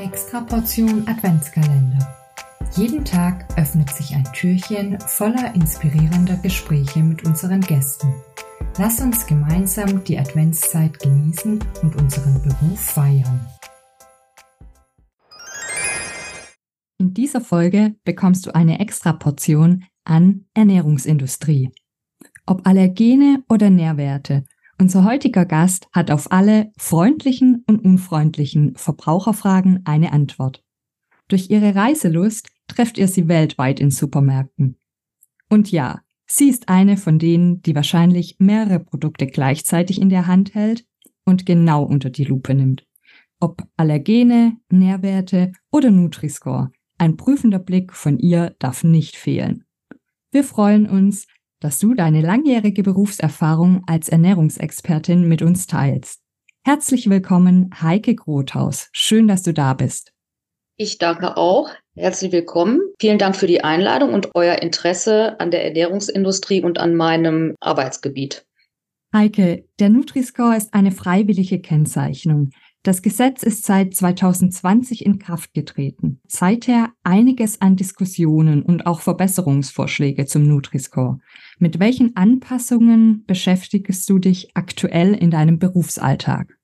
Extra Portion Adventskalender. Jeden Tag öffnet sich ein Türchen voller inspirierender Gespräche mit unseren Gästen. Lass uns gemeinsam die Adventszeit genießen und unseren Beruf feiern. In dieser Folge bekommst du eine extra Portion an Ernährungsindustrie. Ob Allergene oder Nährwerte, unser heutiger Gast hat auf alle freundlichen und unfreundlichen Verbraucherfragen eine Antwort. Durch ihre Reiselust trefft ihr sie weltweit in Supermärkten. Und ja, sie ist eine von denen, die wahrscheinlich mehrere Produkte gleichzeitig in der Hand hält und genau unter die Lupe nimmt. Ob Allergene, Nährwerte oder Nutri-Score, ein prüfender Blick von ihr darf nicht fehlen. Wir freuen uns, dass du deine langjährige Berufserfahrung als Ernährungsexpertin mit uns teilst. Herzlich willkommen, Heike Grothaus. Schön, dass du da bist. Ich danke auch. Herzlich willkommen. Vielen Dank für die Einladung und euer Interesse an der Ernährungsindustrie und an meinem Arbeitsgebiet. Heike, der Nutri-Score ist eine freiwillige Kennzeichnung. Das Gesetz ist seit 2020 in Kraft getreten. Seither einiges an Diskussionen und auch Verbesserungsvorschläge zum Nutri-Score. Mit welchen Anpassungen beschäftigst du dich aktuell in deinem Berufsalltag?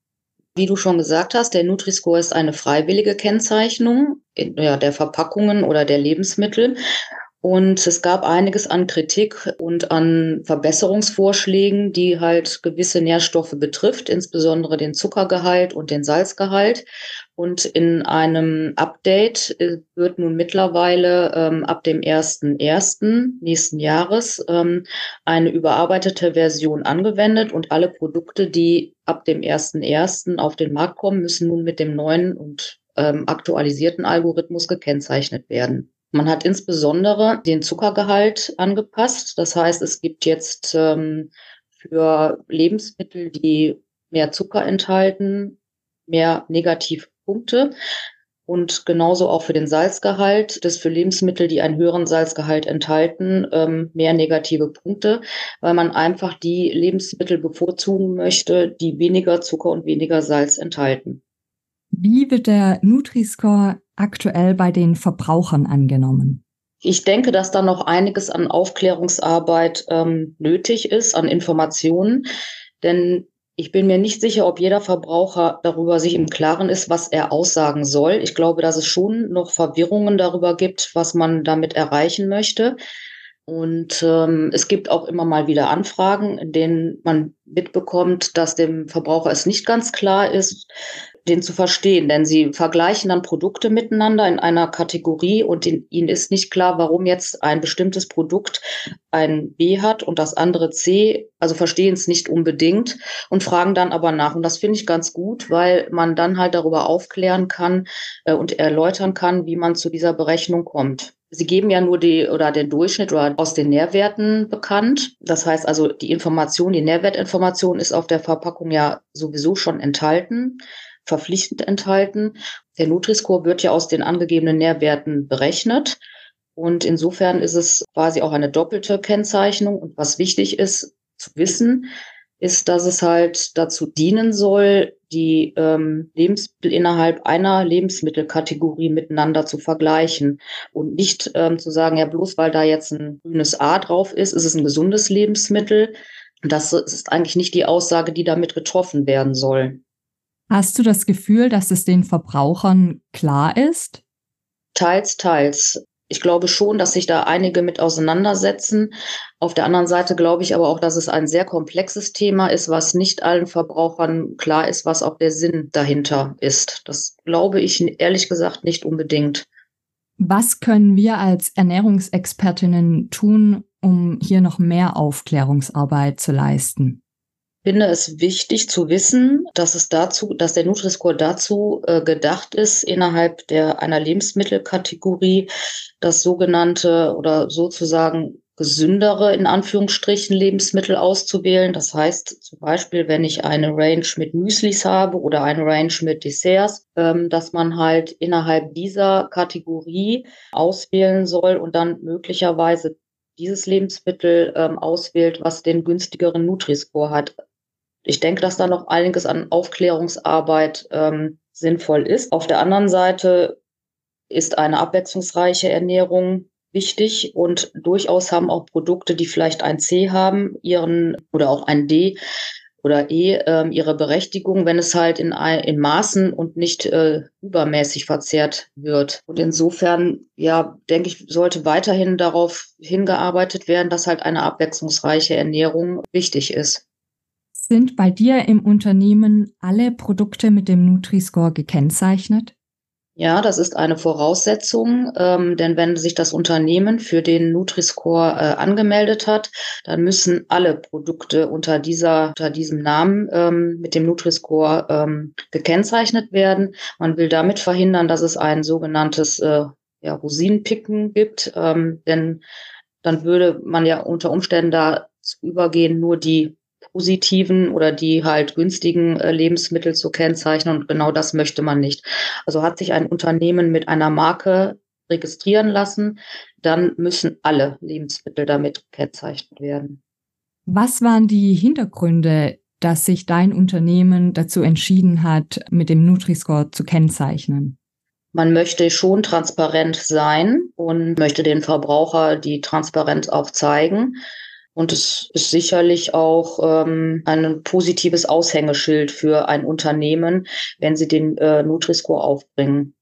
Wie du schon gesagt hast, der Nutri-Score ist eine freiwillige Kennzeichnung ja, der Verpackungen oder der Lebensmittel. Und es gab einiges an Kritik und an Verbesserungsvorschlägen, die halt gewisse Nährstoffe betrifft, insbesondere den Zuckergehalt und den Salzgehalt. Und in einem Update äh, wird nun mittlerweile ähm, ab dem 1.1. nächsten Jahres ähm, eine überarbeitete Version angewendet und alle Produkte, die ab dem 1.1. auf den Markt kommen, müssen nun mit dem neuen und ähm, aktualisierten Algorithmus gekennzeichnet werden. Man hat insbesondere den Zuckergehalt angepasst. Das heißt, es gibt jetzt ähm, für Lebensmittel, die mehr Zucker enthalten, mehr Negativpunkte. Und genauso auch für den Salzgehalt, das für Lebensmittel, die einen höheren Salzgehalt enthalten, ähm, mehr negative Punkte, weil man einfach die Lebensmittel bevorzugen möchte, die weniger Zucker und weniger Salz enthalten. Wie wird der Nutri-Score aktuell bei den Verbrauchern angenommen? Ich denke, dass da noch einiges an Aufklärungsarbeit ähm, nötig ist, an Informationen. Denn ich bin mir nicht sicher, ob jeder Verbraucher darüber sich im Klaren ist, was er aussagen soll. Ich glaube, dass es schon noch Verwirrungen darüber gibt, was man damit erreichen möchte. Und ähm, es gibt auch immer mal wieder Anfragen, in denen man mitbekommt, dass dem Verbraucher es nicht ganz klar ist, den zu verstehen, denn sie vergleichen dann Produkte miteinander in einer Kategorie und in, ihnen ist nicht klar, warum jetzt ein bestimmtes Produkt ein B hat und das andere C, also verstehen es nicht unbedingt und fragen dann aber nach. Und das finde ich ganz gut, weil man dann halt darüber aufklären kann äh, und erläutern kann, wie man zu dieser Berechnung kommt. Sie geben ja nur die oder den Durchschnitt oder aus den Nährwerten bekannt. Das heißt also, die Information, die Nährwertinformation ist auf der Verpackung ja sowieso schon enthalten verpflichtend enthalten. Der Nutri-Score wird ja aus den angegebenen Nährwerten berechnet. Und insofern ist es quasi auch eine doppelte Kennzeichnung. Und was wichtig ist zu wissen, ist, dass es halt dazu dienen soll, die ähm, Lebensmittel innerhalb einer Lebensmittelkategorie miteinander zu vergleichen und nicht ähm, zu sagen, ja, bloß weil da jetzt ein grünes A drauf ist, ist es ein gesundes Lebensmittel. Das ist eigentlich nicht die Aussage, die damit getroffen werden soll. Hast du das Gefühl, dass es den Verbrauchern klar ist? Teils, teils. Ich glaube schon, dass sich da einige mit auseinandersetzen. Auf der anderen Seite glaube ich aber auch, dass es ein sehr komplexes Thema ist, was nicht allen Verbrauchern klar ist, was auch der Sinn dahinter ist. Das glaube ich ehrlich gesagt nicht unbedingt. Was können wir als Ernährungsexpertinnen tun, um hier noch mehr Aufklärungsarbeit zu leisten? Finde es wichtig zu wissen, dass es dazu, dass der Nutri-Score dazu äh, gedacht ist, innerhalb der einer Lebensmittelkategorie das sogenannte oder sozusagen gesündere in Anführungsstrichen Lebensmittel auszuwählen. Das heißt zum Beispiel, wenn ich eine Range mit Müslis habe oder eine Range mit Desserts, ähm, dass man halt innerhalb dieser Kategorie auswählen soll und dann möglicherweise dieses Lebensmittel ähm, auswählt, was den günstigeren Nutri-Score hat ich denke, dass da noch einiges an Aufklärungsarbeit ähm, sinnvoll ist. Auf der anderen Seite ist eine abwechslungsreiche Ernährung wichtig und durchaus haben auch Produkte, die vielleicht ein C haben, ihren oder auch ein D oder E äh, ihre Berechtigung, wenn es halt in, in Maßen und nicht äh, übermäßig verzehrt wird. Und insofern, ja, denke ich, sollte weiterhin darauf hingearbeitet werden, dass halt eine abwechslungsreiche Ernährung wichtig ist. Sind bei dir im Unternehmen alle Produkte mit dem Nutri-Score gekennzeichnet? Ja, das ist eine Voraussetzung, ähm, denn wenn sich das Unternehmen für den Nutri-Score äh, angemeldet hat, dann müssen alle Produkte unter dieser, unter diesem Namen ähm, mit dem Nutri-Score ähm, gekennzeichnet werden. Man will damit verhindern, dass es ein sogenanntes äh, ja, Rosinenpicken gibt, ähm, denn dann würde man ja unter Umständen da übergehen, nur die positiven oder die halt günstigen äh, Lebensmittel zu kennzeichnen. Und genau das möchte man nicht. Also hat sich ein Unternehmen mit einer Marke registrieren lassen, dann müssen alle Lebensmittel damit gekennzeichnet werden. Was waren die Hintergründe, dass sich dein Unternehmen dazu entschieden hat, mit dem Nutri-Score zu kennzeichnen? Man möchte schon transparent sein und möchte den Verbraucher die Transparenz auch zeigen. Und es ist sicherlich auch ähm, ein positives Aushängeschild für ein Unternehmen, wenn sie den äh, Nutri-Score aufbringen.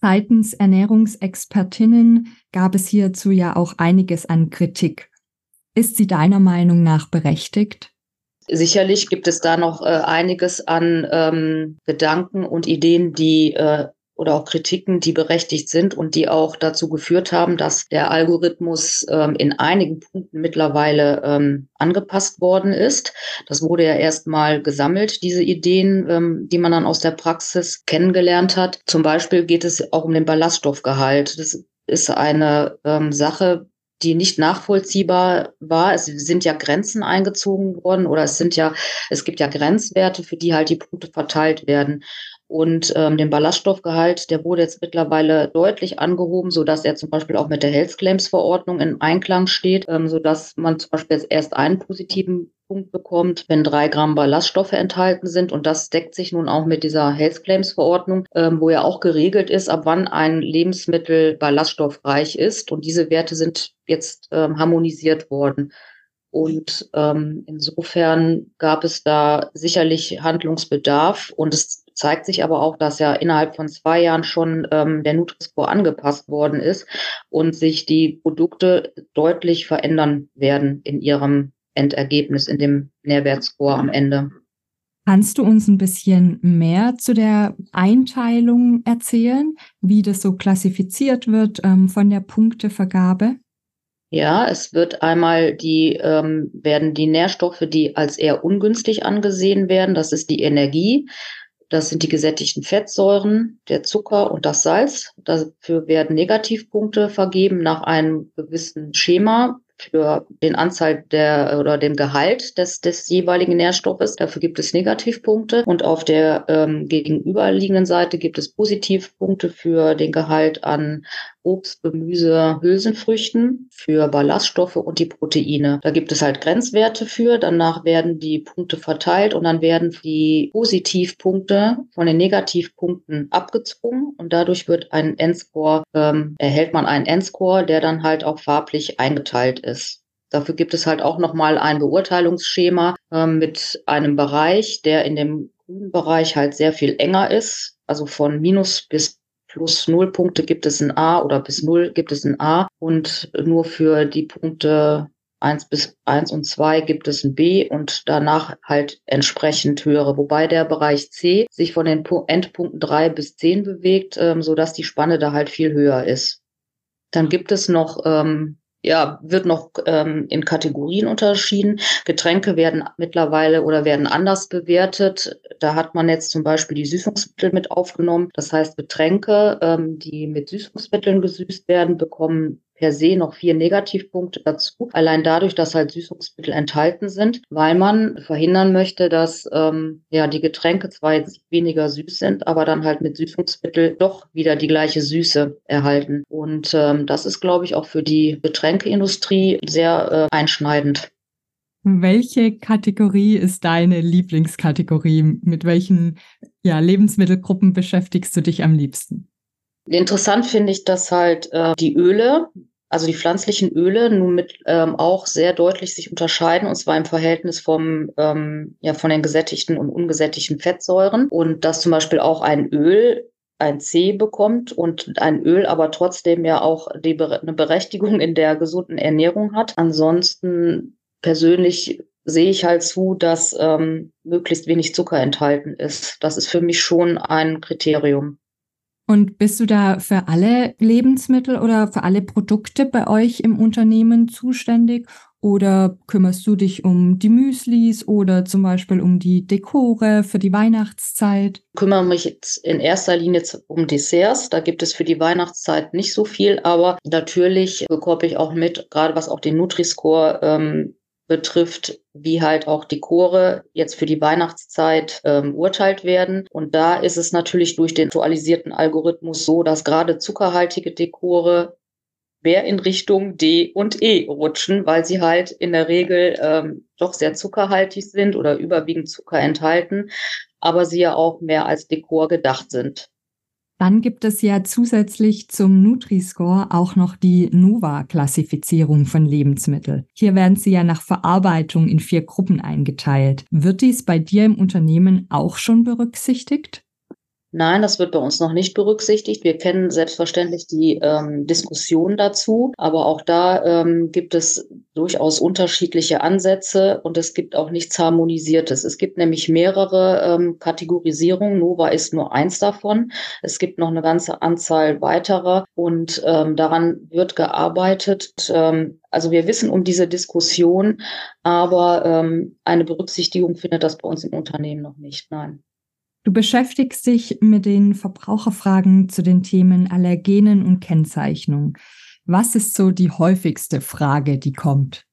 Seitens Ernährungsexpertinnen gab es hierzu ja auch einiges an Kritik. Ist sie deiner Meinung nach berechtigt? Sicherlich gibt es da noch äh, einiges an ähm, Gedanken und Ideen, die äh, oder auch Kritiken, die berechtigt sind und die auch dazu geführt haben, dass der Algorithmus ähm, in einigen Punkten mittlerweile ähm, angepasst worden ist. Das wurde ja erstmal gesammelt, diese Ideen, ähm, die man dann aus der Praxis kennengelernt hat. Zum Beispiel geht es auch um den Ballaststoffgehalt. Das ist eine ähm, Sache, die nicht nachvollziehbar war. Es sind ja Grenzen eingezogen worden oder es sind ja, es gibt ja Grenzwerte, für die halt die Punkte verteilt werden. Und ähm, den Ballaststoffgehalt, der wurde jetzt mittlerweile deutlich angehoben, so dass er zum Beispiel auch mit der Health Claims Verordnung in Einklang steht, ähm, so dass man zum Beispiel jetzt erst einen positiven Punkt bekommt, wenn drei Gramm Ballaststoffe enthalten sind. Und das deckt sich nun auch mit dieser Health Claims Verordnung, ähm, wo ja auch geregelt ist, ab wann ein Lebensmittel ballaststoffreich ist. Und diese Werte sind jetzt ähm, harmonisiert worden. Und ähm, insofern gab es da sicherlich Handlungsbedarf. Und es zeigt sich aber auch, dass ja innerhalb von zwei Jahren schon ähm, der Nutri-Score angepasst worden ist und sich die Produkte deutlich verändern werden in ihrem Endergebnis, in dem Nährwertscore am Ende. Kannst du uns ein bisschen mehr zu der Einteilung erzählen, wie das so klassifiziert wird ähm, von der Punktevergabe? Ja, es wird einmal die, ähm, werden die Nährstoffe, die als eher ungünstig angesehen werden, das ist die Energie, das sind die gesättigten Fettsäuren, der Zucker und das Salz. Dafür werden Negativpunkte vergeben nach einem gewissen Schema für den Anzahl der oder den Gehalt des, des jeweiligen Nährstoffes. Dafür gibt es Negativpunkte und auf der ähm, gegenüberliegenden Seite gibt es Positivpunkte für den Gehalt an Obst, Gemüse, Hülsenfrüchten, für Ballaststoffe und die Proteine. Da gibt es halt Grenzwerte für. Danach werden die Punkte verteilt und dann werden die Positivpunkte von den Negativpunkten abgezogen und dadurch wird ein Endscore, ähm, erhält man einen Endscore, der dann halt auch farblich eingeteilt ist. Dafür gibt es halt auch nochmal ein Beurteilungsschema äh, mit einem Bereich, der in dem grünen Bereich halt sehr viel enger ist, also von minus bis plus null Punkte gibt es ein A oder bis null gibt es ein A und nur für die Punkte eins bis eins und zwei gibt es ein B und danach halt entsprechend höhere, wobei der Bereich C sich von den Endpunkten drei bis zehn bewegt, ähm, so dass die Spanne da halt viel höher ist. Dann gibt es noch ähm, ja, wird noch ähm, in Kategorien unterschieden. Getränke werden mittlerweile oder werden anders bewertet. Da hat man jetzt zum Beispiel die Süßungsmittel mit aufgenommen. Das heißt, Getränke, ähm, die mit Süßungsmitteln gesüßt werden, bekommen per se noch vier Negativpunkte dazu. Allein dadurch, dass halt Süßungsmittel enthalten sind, weil man verhindern möchte, dass ähm, ja die Getränke zwar jetzt weniger süß sind, aber dann halt mit Süßungsmittel doch wieder die gleiche Süße erhalten. Und ähm, das ist, glaube ich, auch für die Getränkeindustrie sehr äh, einschneidend. Welche Kategorie ist deine Lieblingskategorie? Mit welchen ja, Lebensmittelgruppen beschäftigst du dich am liebsten? Interessant finde ich, dass halt äh, die Öle, also die pflanzlichen Öle, nun mit ähm, auch sehr deutlich sich unterscheiden, und zwar im Verhältnis vom, ähm, ja, von den gesättigten und ungesättigten Fettsäuren. Und dass zum Beispiel auch ein Öl ein C bekommt und ein Öl aber trotzdem ja auch die, eine Berechtigung in der gesunden Ernährung hat. Ansonsten persönlich sehe ich halt zu, dass ähm, möglichst wenig Zucker enthalten ist. Das ist für mich schon ein Kriterium. Und bist du da für alle Lebensmittel oder für alle Produkte bei euch im Unternehmen zuständig? Oder kümmerst du dich um die Müslis oder zum Beispiel um die Dekore für die Weihnachtszeit? Ich kümmere mich jetzt in erster Linie um Desserts. Da gibt es für die Weihnachtszeit nicht so viel, aber natürlich bekomme ich auch mit, gerade was auch den Nutri-Score ähm, betrifft, wie halt auch Dekore jetzt für die Weihnachtszeit ähm, urteilt werden. Und da ist es natürlich durch den aktualisierten Algorithmus so, dass gerade zuckerhaltige Dekore mehr in Richtung D und E rutschen, weil sie halt in der Regel ähm, doch sehr zuckerhaltig sind oder überwiegend Zucker enthalten, aber sie ja auch mehr als Dekor gedacht sind. Dann gibt es ja zusätzlich zum Nutri-Score auch noch die Nova-Klassifizierung von Lebensmitteln. Hier werden sie ja nach Verarbeitung in vier Gruppen eingeteilt. Wird dies bei dir im Unternehmen auch schon berücksichtigt? Nein, das wird bei uns noch nicht berücksichtigt. Wir kennen selbstverständlich die ähm, Diskussion dazu, aber auch da ähm, gibt es durchaus unterschiedliche Ansätze und es gibt auch nichts Harmonisiertes. Es gibt nämlich mehrere ähm, Kategorisierungen. Nova ist nur eins davon. Es gibt noch eine ganze Anzahl weiterer und ähm, daran wird gearbeitet. Ähm, also wir wissen um diese Diskussion, aber ähm, eine Berücksichtigung findet das bei uns im Unternehmen noch nicht. Nein. Du beschäftigst dich mit den Verbraucherfragen zu den Themen Allergenen und Kennzeichnung. Was ist so die häufigste Frage, die kommt?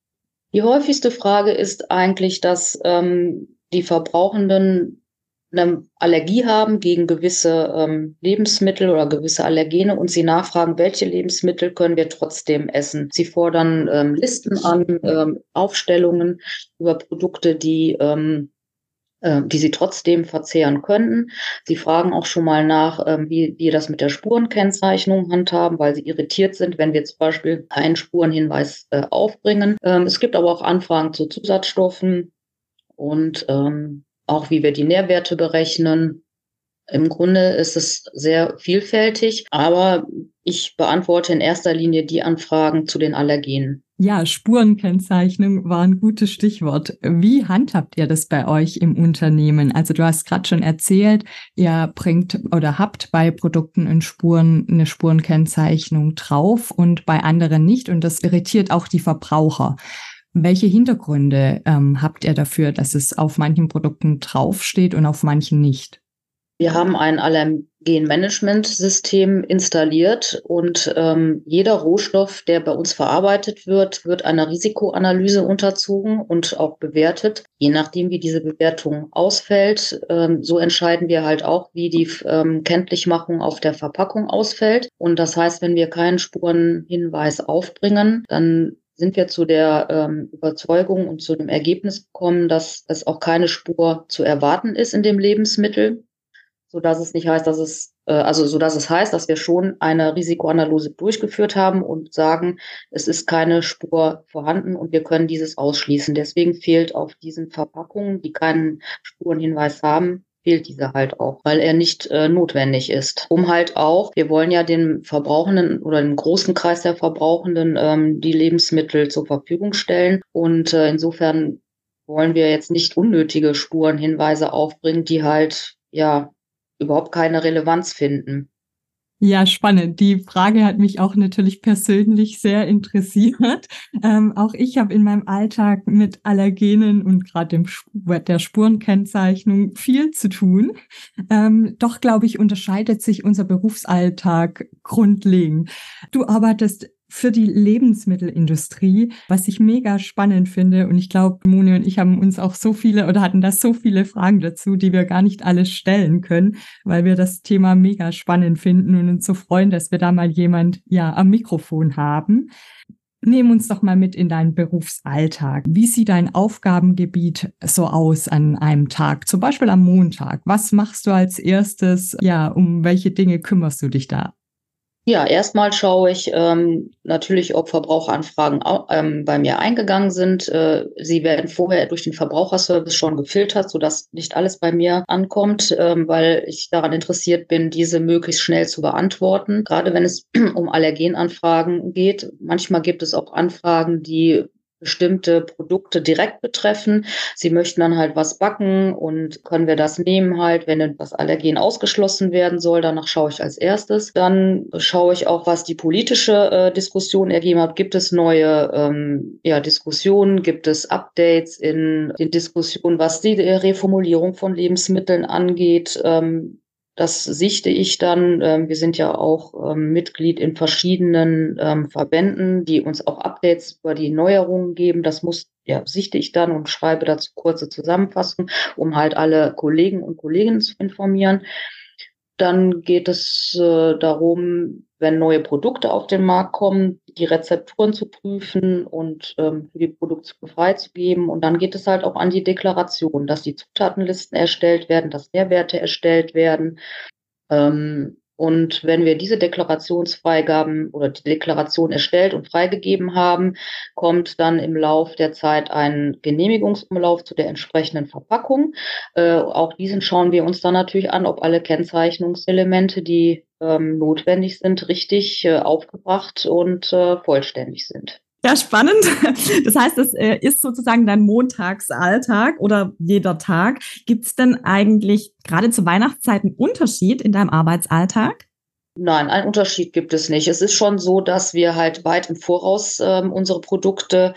Die häufigste Frage ist eigentlich, dass ähm, die Verbrauchenden eine Allergie haben gegen gewisse ähm, Lebensmittel oder gewisse Allergene und sie nachfragen, welche Lebensmittel können wir trotzdem essen. Sie fordern ähm, Listen an, ähm, Aufstellungen über Produkte, die ähm, äh, die sie trotzdem verzehren könnten. Sie fragen auch schon mal nach, ähm, wie wir das mit der Spurenkennzeichnung handhaben, weil sie irritiert sind, wenn wir zum Beispiel einen Spurenhinweis äh, aufbringen. Ähm, es gibt aber auch Anfragen zu Zusatzstoffen und ähm, auch wie wir die Nährwerte berechnen. Im Grunde ist es sehr vielfältig, aber ich beantworte in erster Linie die Anfragen zu den Allergenen. Ja, Spurenkennzeichnung war ein gutes Stichwort. Wie handhabt ihr das bei euch im Unternehmen? Also du hast gerade schon erzählt, ihr bringt oder habt bei Produkten in Spuren eine Spurenkennzeichnung drauf und bei anderen nicht. Und das irritiert auch die Verbraucher. Welche Hintergründe ähm, habt ihr dafür, dass es auf manchen Produkten draufsteht und auf manchen nicht? Wir haben ein Allergenmanagementsystem installiert und ähm, jeder Rohstoff, der bei uns verarbeitet wird, wird einer Risikoanalyse unterzogen und auch bewertet. Je nachdem, wie diese Bewertung ausfällt, ähm, so entscheiden wir halt auch, wie die ähm, Kenntlichmachung auf der Verpackung ausfällt. Und das heißt, wenn wir keinen Spurenhinweis aufbringen, dann sind wir zu der ähm, Überzeugung und zu dem Ergebnis gekommen, dass es auch keine Spur zu erwarten ist in dem Lebensmittel so dass es nicht heißt, dass es, äh, also so dass es heißt, dass wir schon eine Risikoanalyse durchgeführt haben und sagen, es ist keine Spur vorhanden und wir können dieses ausschließen. Deswegen fehlt auf diesen Verpackungen, die keinen Spurenhinweis haben, fehlt dieser halt auch, weil er nicht äh, notwendig ist. Um halt auch, wir wollen ja den Verbrauchenden oder den großen Kreis der Verbrauchenden ähm, die Lebensmittel zur Verfügung stellen. Und äh, insofern wollen wir jetzt nicht unnötige Spurenhinweise aufbringen, die halt ja überhaupt keine Relevanz finden. Ja, spannend. Die Frage hat mich auch natürlich persönlich sehr interessiert. Ähm, auch ich habe in meinem Alltag mit Allergenen und gerade der Spurenkennzeichnung viel zu tun. Ähm, doch, glaube ich, unterscheidet sich unser Berufsalltag grundlegend. Du arbeitest für die Lebensmittelindustrie, was ich mega spannend finde. Und ich glaube, Moni und ich haben uns auch so viele oder hatten da so viele Fragen dazu, die wir gar nicht alles stellen können, weil wir das Thema mega spannend finden und uns so freuen, dass wir da mal jemand ja am Mikrofon haben. Nehm uns doch mal mit in deinen Berufsalltag. Wie sieht dein Aufgabengebiet so aus an einem Tag, zum Beispiel am Montag? Was machst du als erstes? Ja, um welche Dinge kümmerst du dich da? Ja, erstmal schaue ich ähm, natürlich, ob Verbraucheranfragen ähm, bei mir eingegangen sind. Äh, sie werden vorher durch den Verbraucherservice schon gefiltert, sodass nicht alles bei mir ankommt, ähm, weil ich daran interessiert bin, diese möglichst schnell zu beantworten. Gerade wenn es um Allergenanfragen geht. Manchmal gibt es auch Anfragen, die bestimmte Produkte direkt betreffen. Sie möchten dann halt was backen und können wir das nehmen halt, wenn das Allergen ausgeschlossen werden soll. Danach schaue ich als erstes. Dann schaue ich auch, was die politische äh, Diskussion ergeben hat. Gibt es neue ähm, ja, Diskussionen? Gibt es Updates in den Diskussionen, was die Reformulierung von Lebensmitteln angeht? Ähm, das sichte ich dann. Ähm, wir sind ja auch ähm, Mitglied in verschiedenen ähm, Verbänden, die uns auch Updates über die Neuerungen geben. Das muss, ja, sichte ich dann und schreibe dazu kurze Zusammenfassung, um halt alle Kollegen und Kolleginnen zu informieren. Dann geht es äh, darum, wenn neue Produkte auf den Markt kommen, die Rezepturen zu prüfen und ähm, für die Produktion freizugeben. Und dann geht es halt auch an die Deklaration, dass die Zutatenlisten erstellt werden, dass Nährwerte erstellt werden. Ähm, und wenn wir diese Deklarationsfreigaben oder die Deklaration erstellt und freigegeben haben, kommt dann im Lauf der Zeit ein Genehmigungsumlauf zu der entsprechenden Verpackung. Äh, auch diesen schauen wir uns dann natürlich an, ob alle Kennzeichnungselemente, die ähm, notwendig sind, richtig äh, aufgebracht und äh, vollständig sind. Ja, spannend. Das heißt, es äh, ist sozusagen dein Montagsalltag oder jeder Tag. Gibt es denn eigentlich gerade zur Weihnachtszeit einen Unterschied in deinem Arbeitsalltag? Nein, einen Unterschied gibt es nicht. Es ist schon so, dass wir halt weit im Voraus ähm, unsere Produkte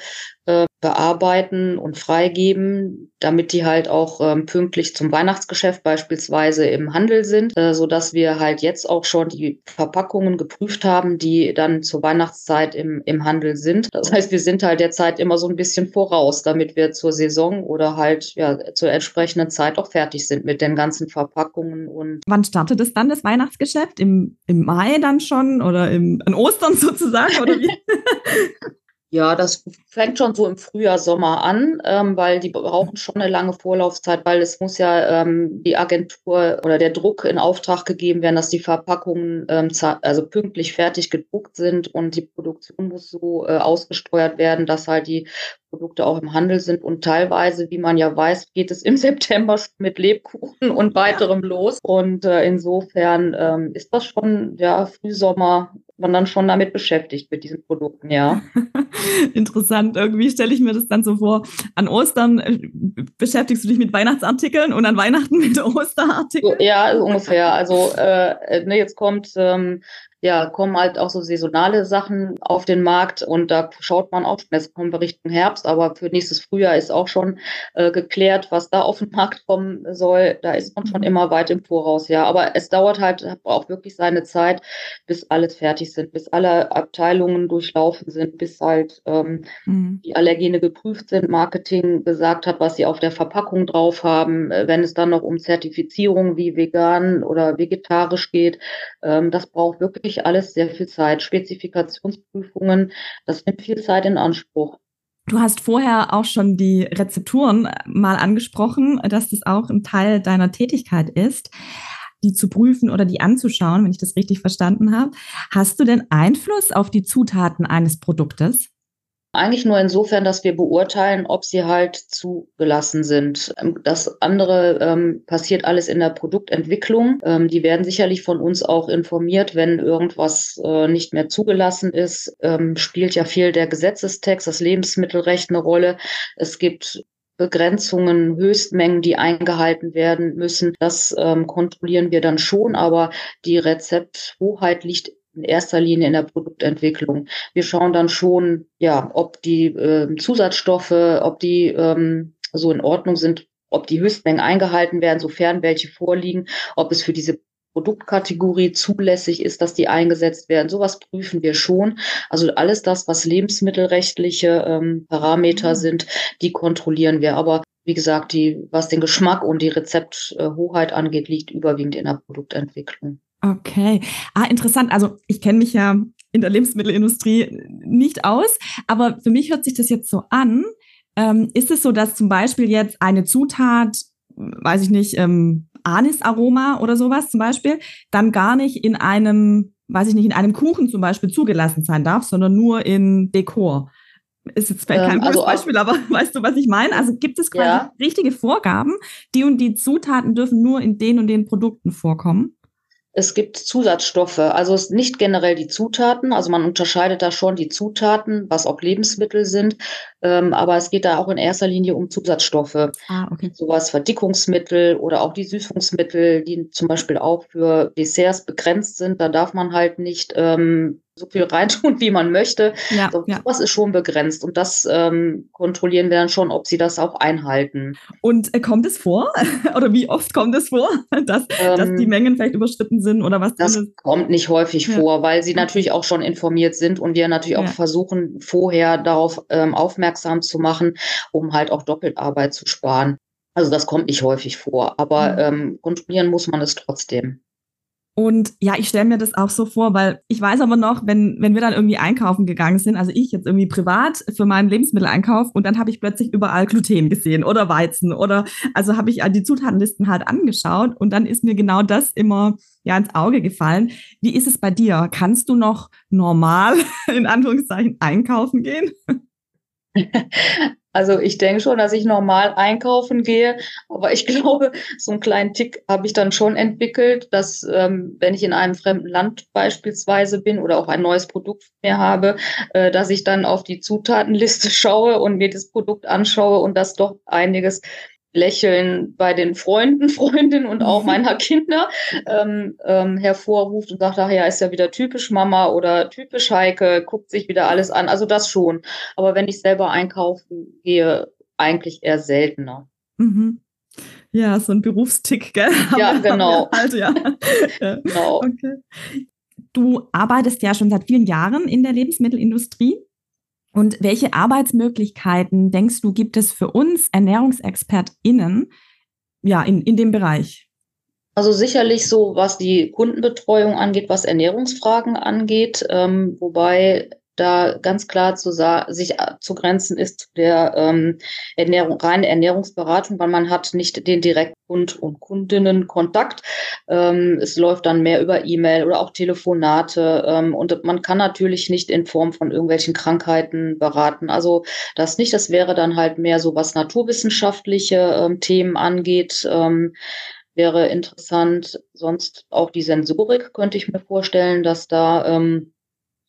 äh, bearbeiten und freigeben, damit die halt auch ähm, pünktlich zum Weihnachtsgeschäft beispielsweise im Handel sind, äh, so dass wir halt jetzt auch schon die Verpackungen geprüft haben, die dann zur Weihnachtszeit im, im Handel sind. Das heißt, wir sind halt derzeit immer so ein bisschen voraus, damit wir zur Saison oder halt ja zur entsprechenden Zeit auch fertig sind mit den ganzen Verpackungen und. Wann startet es dann das Weihnachtsgeschäft? Im, im Mai dann schon oder im, an Ostern sozusagen oder wie? Ja, das fängt schon so im Frühjahr, Sommer an, ähm, weil die brauchen schon eine lange Vorlaufzeit, weil es muss ja ähm, die Agentur oder der Druck in Auftrag gegeben werden, dass die Verpackungen ähm, also pünktlich fertig gedruckt sind und die Produktion muss so äh, ausgesteuert werden, dass halt die Produkte auch im Handel sind. Und teilweise, wie man ja weiß, geht es im September mit Lebkuchen und weiterem los. Und äh, insofern ähm, ist das schon, ja, Frühsommer, man dann schon damit beschäftigt mit diesen Produkten, ja. Interessant. Irgendwie stelle ich mir das dann so vor. An Ostern äh, beschäftigst du dich mit Weihnachtsartikeln und an Weihnachten mit Osterartikeln? Ja, ungefähr. Also äh, ne, jetzt kommt ähm, ja, kommen halt auch so saisonale Sachen auf den Markt und da schaut man auch schon, jetzt kommen wir Richtung Herbst, aber für nächstes Frühjahr ist auch schon äh, geklärt, was da auf den Markt kommen soll. Da ist man schon mhm. immer weit im Voraus, ja. Aber es dauert halt auch wirklich seine Zeit, bis alles fertig sind, bis alle Abteilungen durchlaufen sind, bis halt ähm, mhm. die Allergene geprüft sind, Marketing gesagt hat, was sie auf der Verpackung drauf haben. Wenn es dann noch um Zertifizierung wie vegan oder vegetarisch geht, ähm, das braucht wirklich wirklich alles sehr viel Zeit. Spezifikationsprüfungen, das nimmt viel Zeit in Anspruch. Du hast vorher auch schon die Rezepturen mal angesprochen, dass das auch ein Teil deiner Tätigkeit ist, die zu prüfen oder die anzuschauen, wenn ich das richtig verstanden habe. Hast du denn Einfluss auf die Zutaten eines Produktes? Eigentlich nur insofern, dass wir beurteilen, ob sie halt zugelassen sind. Ähm, das andere ähm, passiert alles in der Produktentwicklung. Ähm, die werden sicherlich von uns auch informiert, wenn irgendwas äh, nicht mehr zugelassen ist. Ähm, spielt ja viel der Gesetzestext, das Lebensmittelrecht eine Rolle. Es gibt Begrenzungen, Höchstmengen, die eingehalten werden müssen. Das ähm, kontrollieren wir dann schon, aber die Rezepthoheit liegt in erster Linie in der Produktentwicklung. Wir schauen dann schon, ja, ob die äh, Zusatzstoffe, ob die ähm, so in Ordnung sind, ob die Höchstmengen eingehalten werden, sofern welche vorliegen, ob es für diese Produktkategorie zulässig ist, dass die eingesetzt werden. Sowas prüfen wir schon. Also alles das, was lebensmittelrechtliche ähm, Parameter mhm. sind, die kontrollieren wir. Aber wie gesagt, die, was den Geschmack und die Rezepthoheit angeht, liegt überwiegend in der Produktentwicklung. Okay. Ah, interessant. Also ich kenne mich ja in der Lebensmittelindustrie nicht aus. Aber für mich hört sich das jetzt so an. Ähm, ist es so, dass zum Beispiel jetzt eine Zutat, weiß ich nicht, ähm, Anisaroma oder sowas zum Beispiel, dann gar nicht in einem, weiß ich nicht, in einem Kuchen zum Beispiel zugelassen sein darf, sondern nur in Dekor? Ist jetzt vielleicht kein ähm, also Beispiel, aber weißt du, was ich meine? Also gibt es quasi ja. richtige Vorgaben, die und die Zutaten dürfen nur in den und den Produkten vorkommen? Es gibt Zusatzstoffe, also nicht generell die Zutaten, also man unterscheidet da schon die Zutaten, was auch Lebensmittel sind, ähm, aber es geht da auch in erster Linie um Zusatzstoffe. Ah, okay. Sowas Verdickungsmittel oder auch die Süßungsmittel, die zum Beispiel auch für Desserts begrenzt sind. Da darf man halt nicht ähm, so viel reintun, wie man möchte. Ja, so, ja. ist schon begrenzt und das ähm, kontrollieren wir dann schon, ob sie das auch einhalten. Und äh, kommt es vor oder wie oft kommt es vor, dass, ähm, dass die Mengen vielleicht überschritten sind oder was? Das kommt nicht häufig ja. vor, weil sie natürlich auch schon informiert sind und wir natürlich auch versuchen, vorher darauf ähm, aufmerksam zu machen, um halt auch Doppelarbeit zu sparen. Also das kommt nicht häufig vor, aber mhm. ähm, kontrollieren muss man es trotzdem. Und ja, ich stelle mir das auch so vor, weil ich weiß aber noch, wenn, wenn wir dann irgendwie einkaufen gegangen sind, also ich jetzt irgendwie privat für meinen Lebensmitteleinkauf und dann habe ich plötzlich überall Gluten gesehen oder Weizen oder also habe ich die Zutatenlisten halt angeschaut und dann ist mir genau das immer ja ins Auge gefallen. Wie ist es bei dir? Kannst du noch normal in Anführungszeichen einkaufen gehen? Also ich denke schon, dass ich normal einkaufen gehe, aber ich glaube, so einen kleinen Tick habe ich dann schon entwickelt, dass ähm, wenn ich in einem fremden Land beispielsweise bin oder auch ein neues Produkt mehr habe, äh, dass ich dann auf die Zutatenliste schaue und mir das Produkt anschaue und das doch einiges Lächeln bei den Freunden, Freundinnen und auch mhm. meiner Kinder ähm, ähm, hervorruft und sagt, ach ja, ist ja wieder typisch Mama oder typisch Heike, guckt sich wieder alles an. Also das schon. Aber wenn ich selber einkaufen gehe, eigentlich eher seltener. Mhm. Ja, so ein Berufstick, gell? Ja, genau. Halt, ja. genau. Okay. Du arbeitest ja schon seit vielen Jahren in der Lebensmittelindustrie. Und welche Arbeitsmöglichkeiten denkst du, gibt es für uns ErnährungsexpertInnen ja, in, in dem Bereich? Also sicherlich so, was die Kundenbetreuung angeht, was Ernährungsfragen angeht, ähm, wobei da ganz klar zu sich zu grenzen ist zu der ähm, Ernährung, reine Ernährungsberatung, weil man hat nicht den direkten Kund- und Kundinnenkontakt. Ähm, es läuft dann mehr über E-Mail oder auch Telefonate ähm, und man kann natürlich nicht in Form von irgendwelchen Krankheiten beraten. Also das nicht, das wäre dann halt mehr so, was naturwissenschaftliche ähm, Themen angeht. Ähm, wäre interessant. Sonst auch die Sensorik könnte ich mir vorstellen, dass da ähm,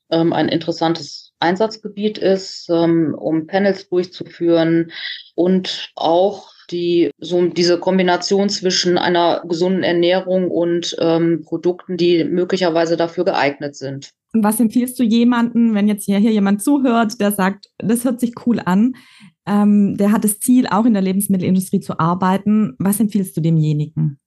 ähm, ein interessantes Einsatzgebiet ist, ähm, um Panels durchzuführen und auch die so diese Kombination zwischen einer gesunden Ernährung und ähm, Produkten, die möglicherweise dafür geeignet sind. Und was empfiehlst du jemanden, wenn jetzt hier, hier jemand zuhört, der sagt, das hört sich cool an, ähm, der hat das Ziel, auch in der Lebensmittelindustrie zu arbeiten. Was empfiehlst du demjenigen?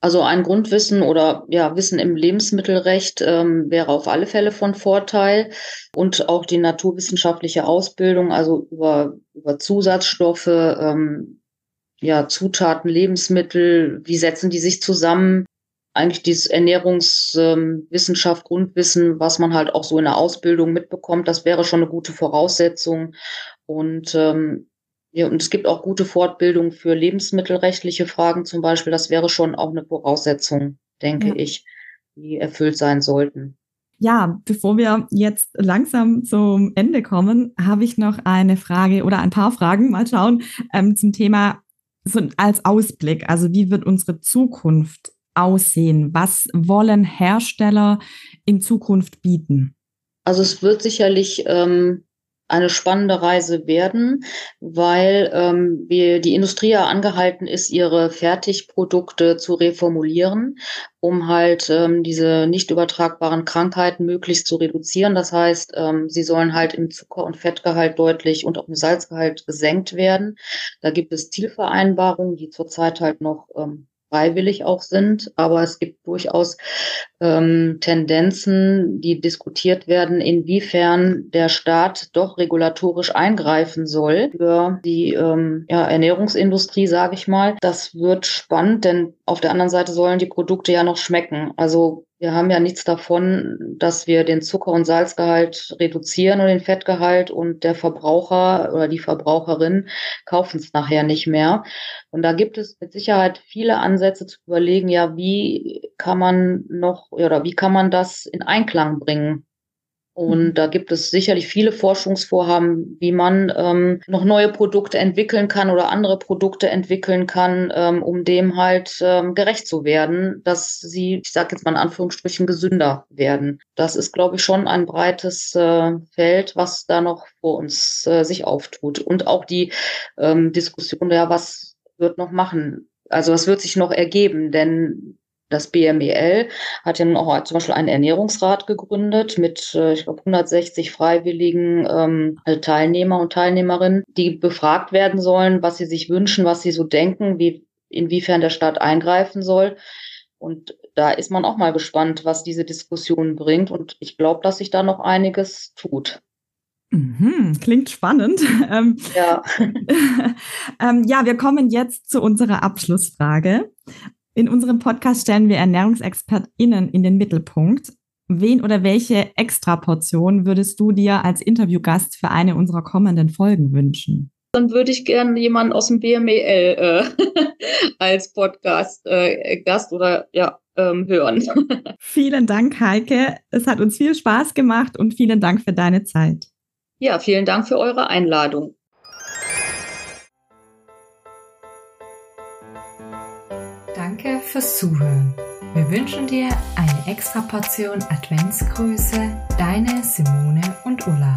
Also ein Grundwissen oder ja Wissen im Lebensmittelrecht ähm, wäre auf alle Fälle von Vorteil und auch die naturwissenschaftliche Ausbildung, also über, über Zusatzstoffe, ähm, ja Zutaten, Lebensmittel, wie setzen die sich zusammen? Eigentlich dieses Ernährungswissenschaft, ähm, Grundwissen, was man halt auch so in der Ausbildung mitbekommt, das wäre schon eine gute Voraussetzung. Und ähm, ja, und es gibt auch gute Fortbildung für lebensmittelrechtliche Fragen zum Beispiel. Das wäre schon auch eine Voraussetzung, denke ja. ich, die erfüllt sein sollten. Ja, bevor wir jetzt langsam zum Ende kommen, habe ich noch eine Frage oder ein paar Fragen, mal schauen, ähm, zum Thema so als Ausblick. Also wie wird unsere Zukunft aussehen? Was wollen Hersteller in Zukunft bieten? Also es wird sicherlich ähm, eine spannende Reise werden, weil ähm, wir, die Industrie ja angehalten ist, ihre Fertigprodukte zu reformulieren, um halt ähm, diese nicht übertragbaren Krankheiten möglichst zu reduzieren. Das heißt, ähm, sie sollen halt im Zucker- und Fettgehalt deutlich und auch im Salzgehalt gesenkt werden. Da gibt es Zielvereinbarungen, die zurzeit halt noch ähm, freiwillig auch sind, aber es gibt durchaus ähm, Tendenzen, die diskutiert werden, inwiefern der Staat doch regulatorisch eingreifen soll für die ähm, ja, Ernährungsindustrie, sage ich mal. Das wird spannend, denn auf der anderen Seite sollen die Produkte ja noch schmecken. Also wir haben ja nichts davon, dass wir den Zucker- und Salzgehalt reduzieren oder den Fettgehalt und der Verbraucher oder die Verbraucherin kaufen es nachher nicht mehr. Und da gibt es mit Sicherheit viele Ansätze zu überlegen, ja, wie kann man noch oder wie kann man das in Einklang bringen? Und mhm. da gibt es sicherlich viele Forschungsvorhaben, wie man ähm, noch neue Produkte entwickeln kann oder andere Produkte entwickeln kann, ähm, um dem halt ähm, gerecht zu werden, dass sie, ich sage jetzt mal in Anführungsstrichen, gesünder werden. Das ist, glaube ich, schon ein breites äh, Feld, was da noch vor uns äh, sich auftut. Und auch die ähm, Diskussion, ja, was wird noch machen? Also was wird sich noch ergeben? Denn das BMEL hat ja nun auch zum Beispiel einen Ernährungsrat gegründet mit, äh, ich glaube, 160 freiwilligen ähm, Teilnehmer und Teilnehmerinnen, die befragt werden sollen, was sie sich wünschen, was sie so denken, wie, inwiefern der Staat eingreifen soll. Und da ist man auch mal gespannt, was diese Diskussion bringt. Und ich glaube, dass sich da noch einiges tut. Mhm, klingt spannend. Ähm, ja. ähm, ja, wir kommen jetzt zu unserer Abschlussfrage. In unserem Podcast stellen wir ErnährungsexpertInnen in den Mittelpunkt. Wen oder welche Extraportion würdest du dir als Interviewgast für eine unserer kommenden Folgen wünschen? Dann würde ich gerne jemanden aus dem BMEL äh, als Podcast äh, Gast oder ja ähm, hören. vielen Dank, Heike. Es hat uns viel Spaß gemacht und vielen Dank für deine Zeit. Ja, vielen Dank für eure Einladung. Fürs Zuhören. Wir wünschen dir eine extra Portion Adventsgrüße, deine Simone und Ulla.